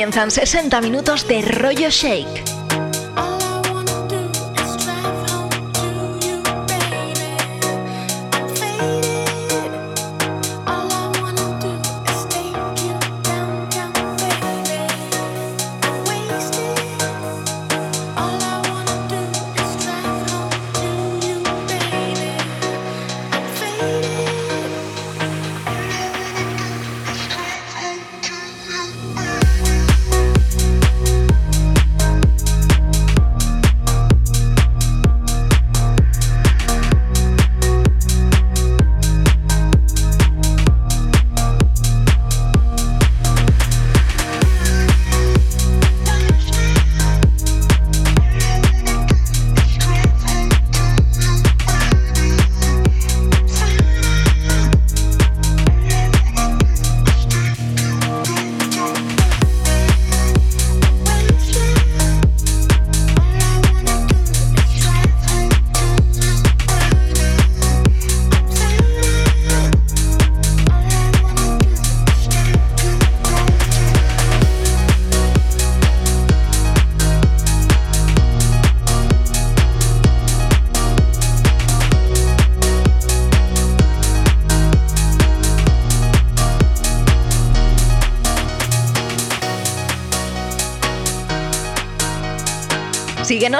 Comienzan 60 minutos de rollo shake.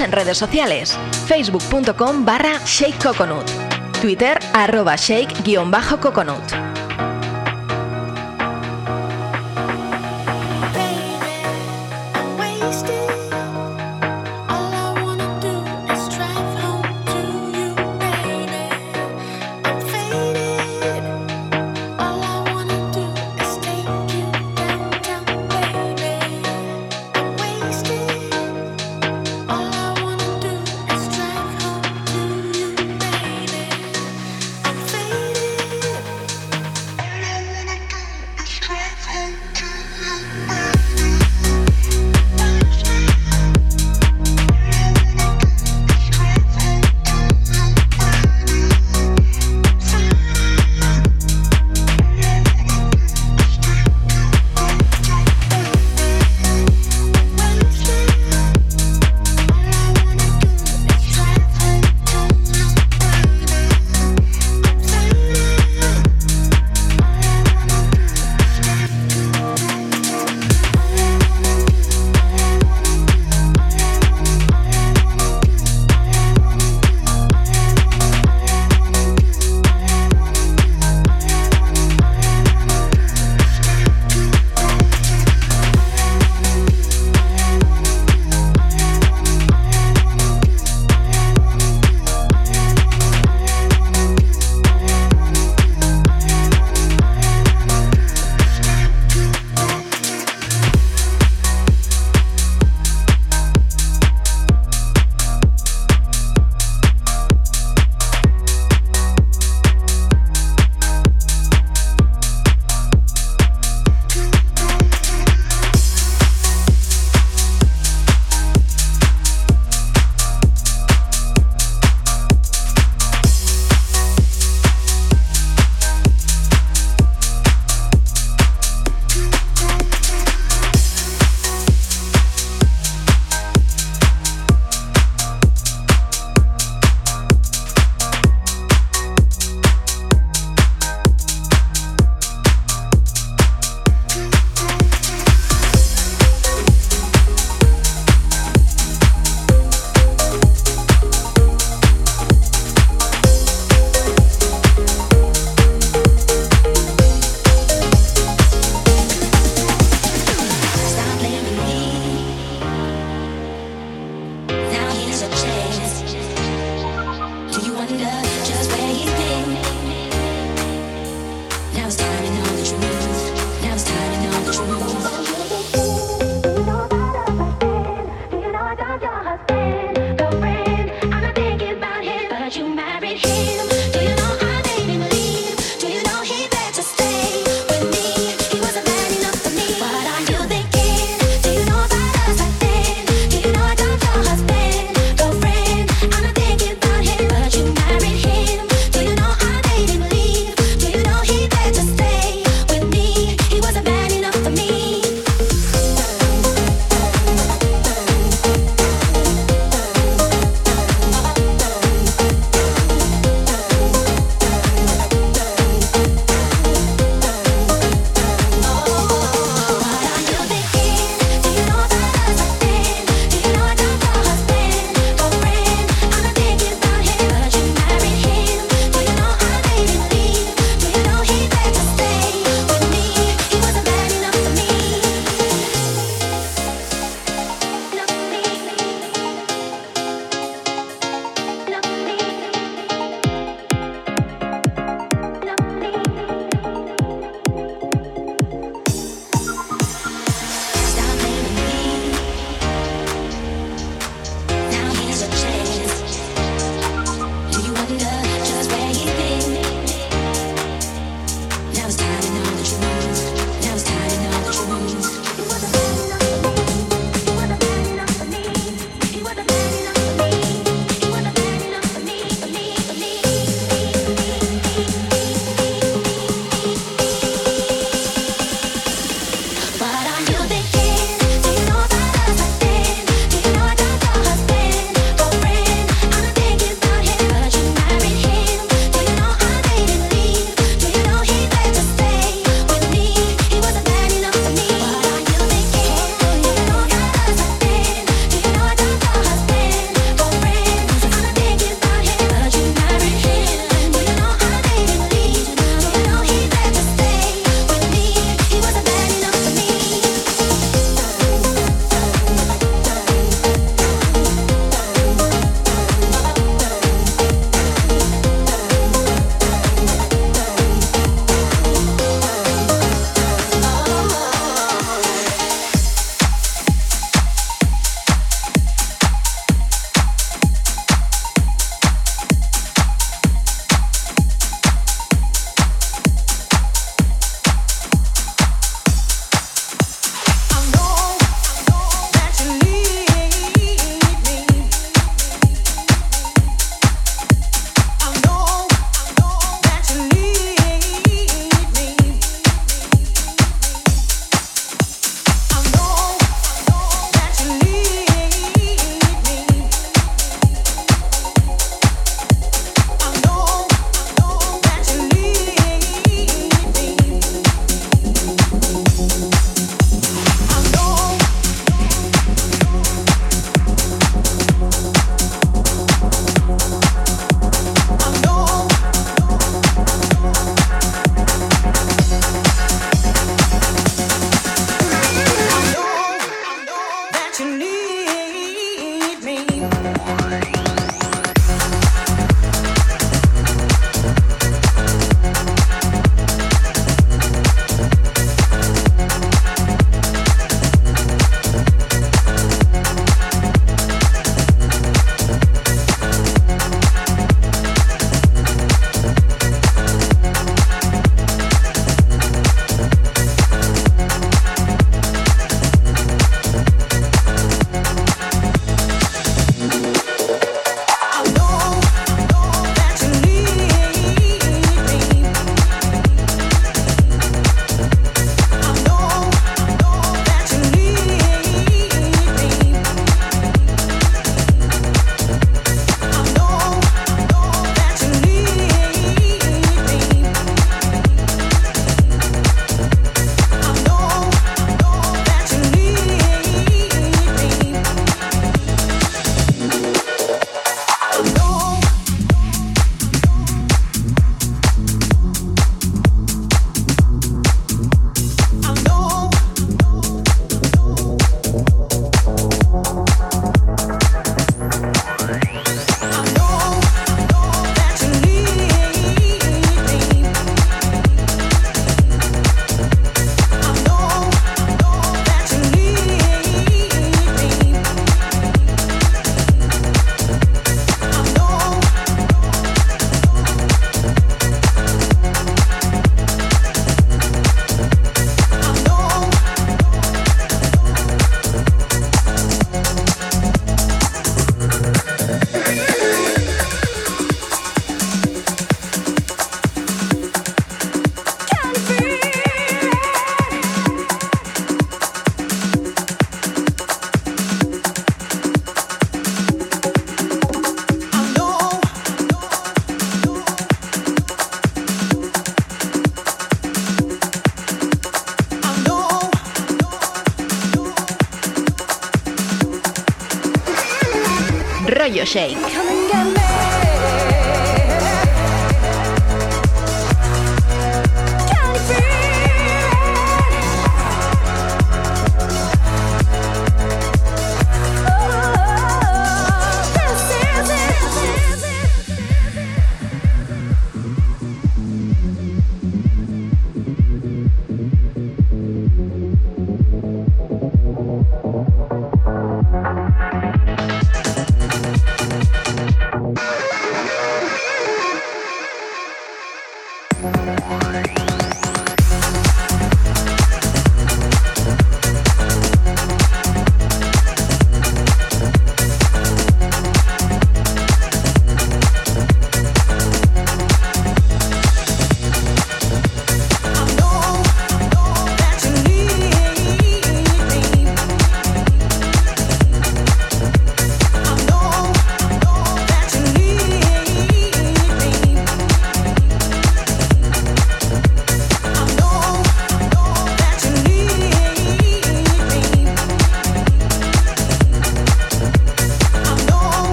En redes sociales, facebook.com barra shakecoconut, twitter arroba shake-coconut.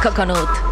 Coconut.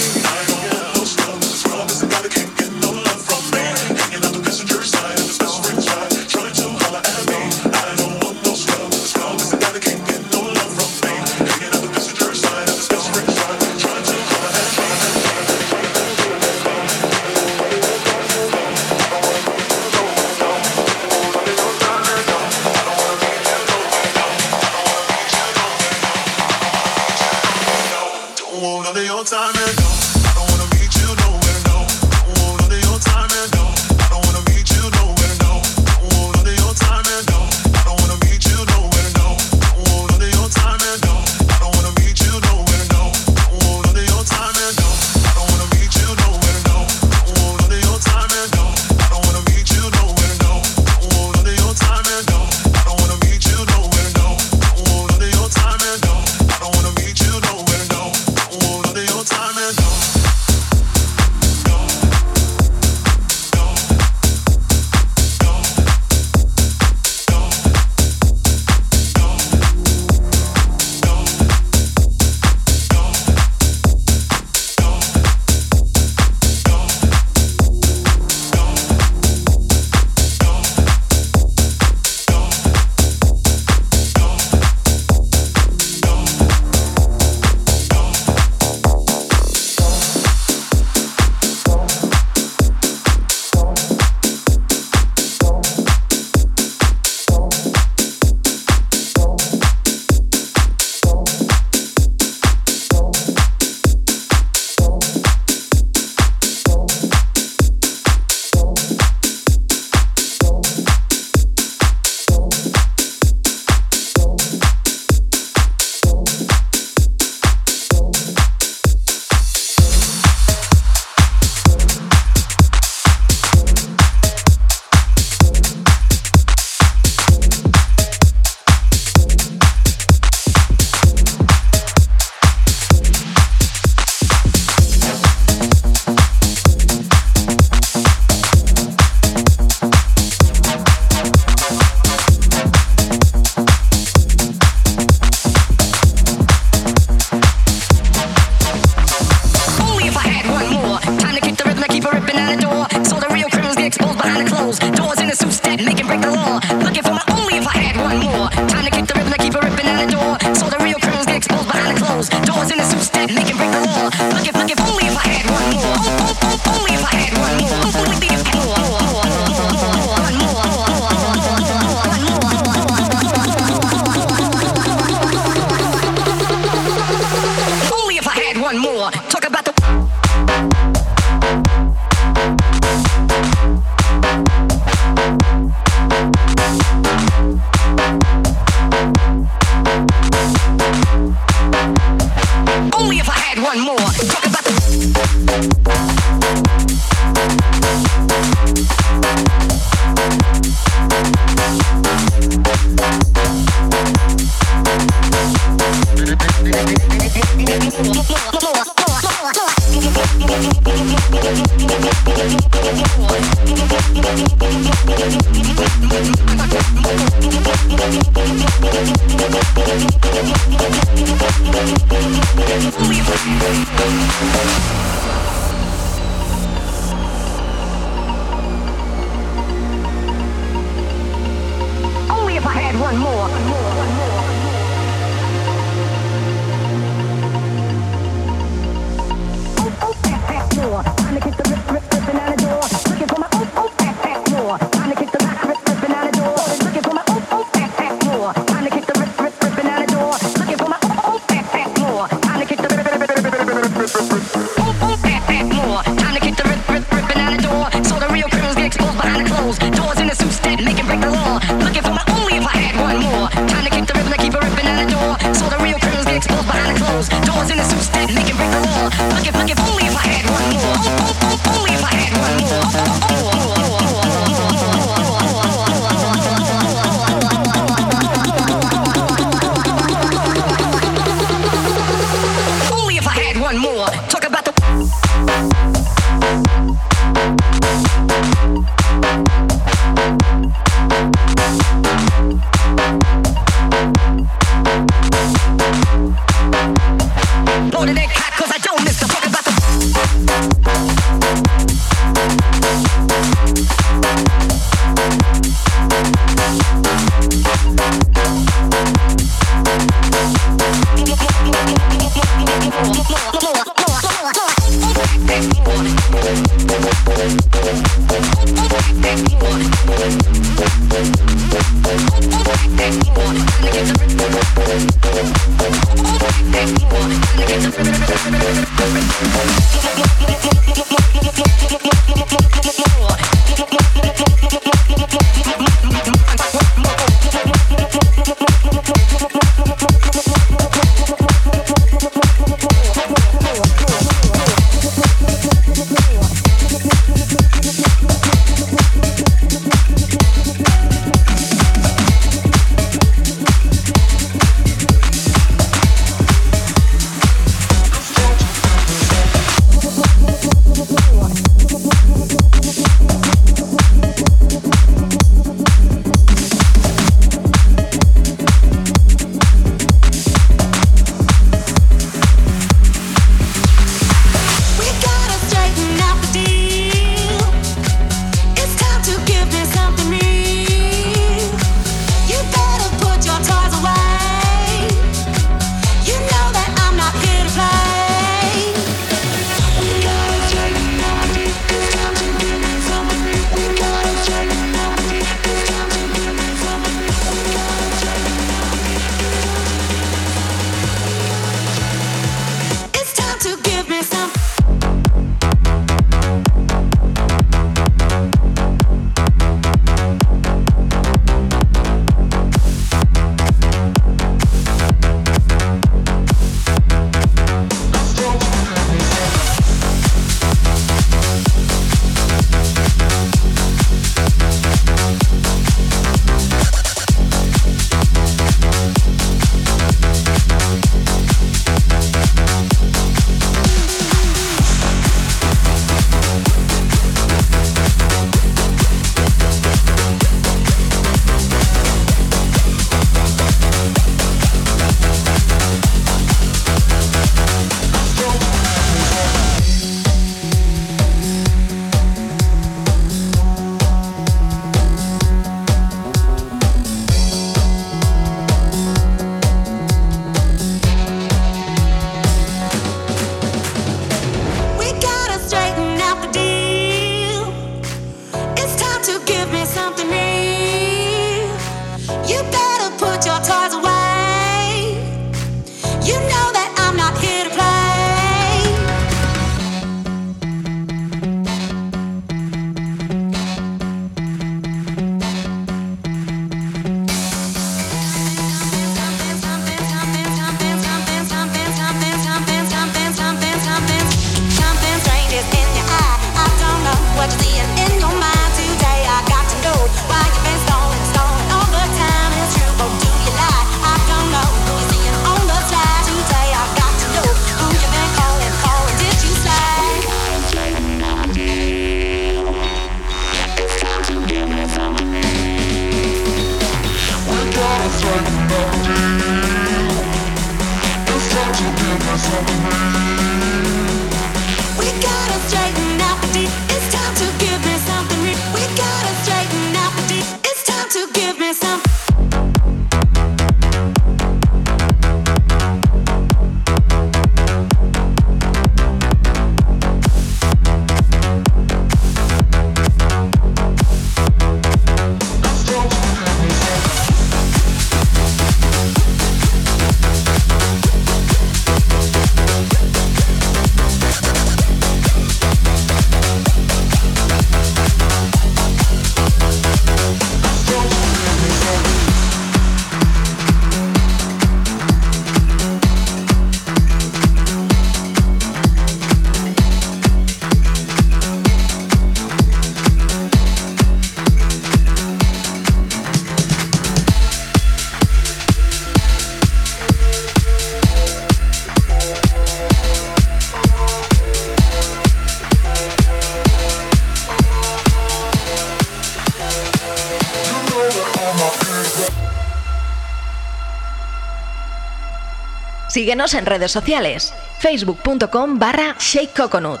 Síguenos en redes sociales, facebook.com barra shakecoconut,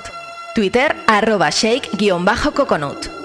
twitter arroba shake-coconut.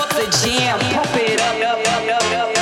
Up the jam, pump it up,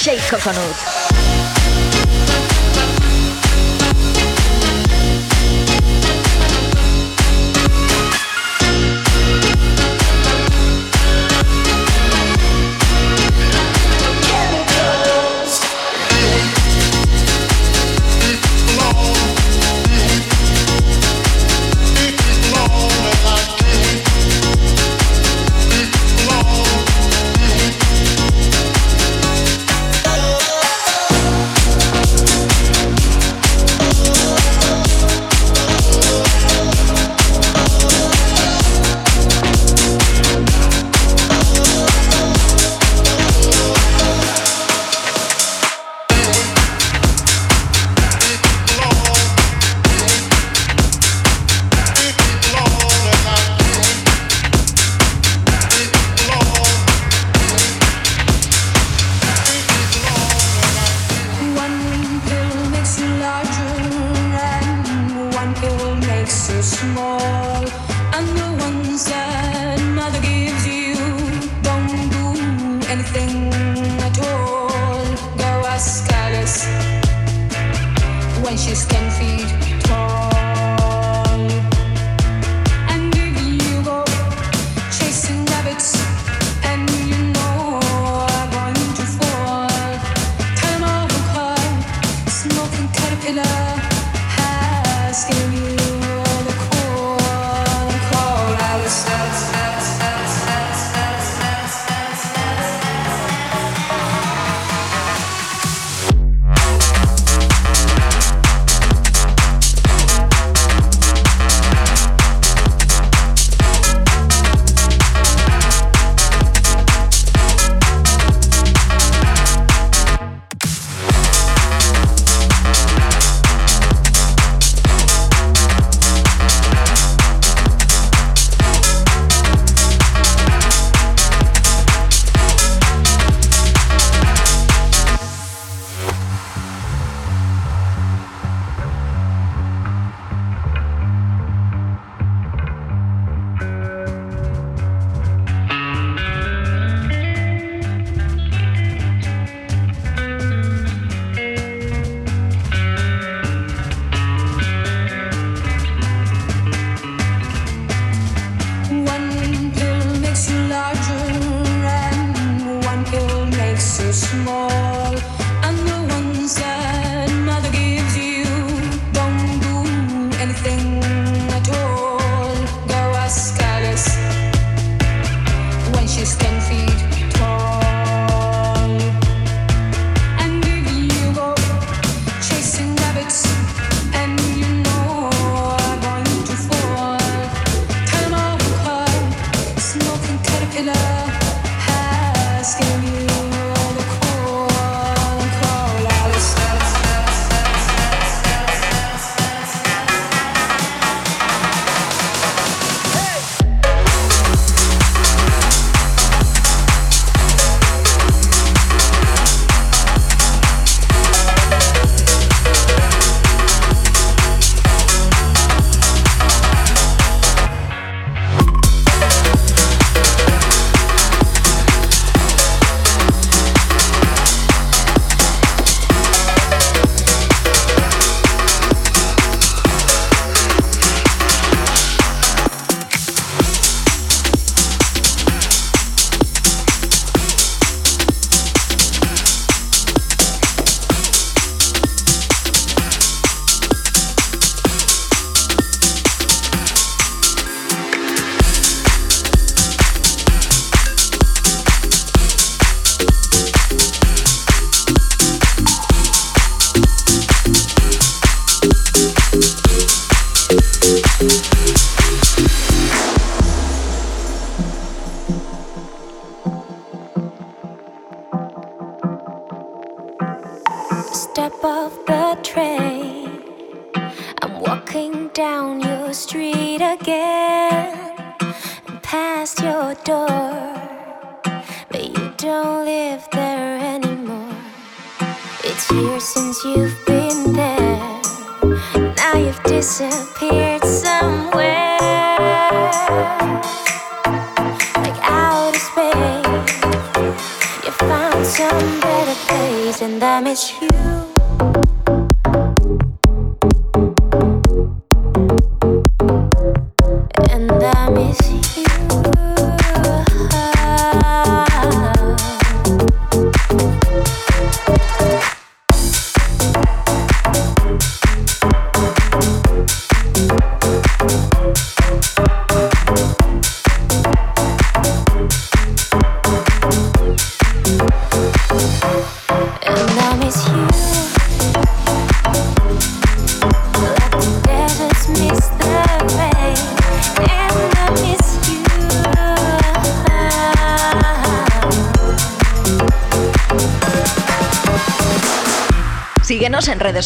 Shake Coconut. Some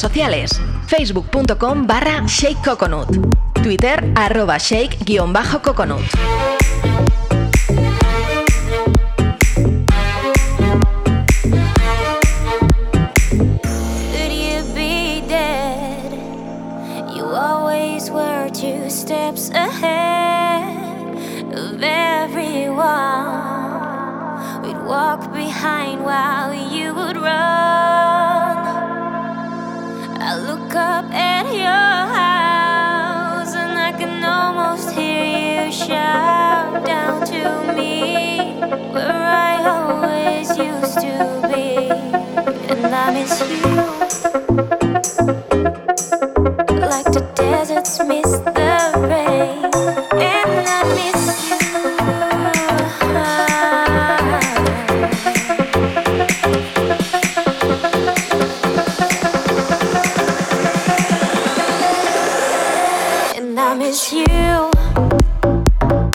sociales. Facebook.com barra Shake Coconut. Twitter arroba shake-coconut.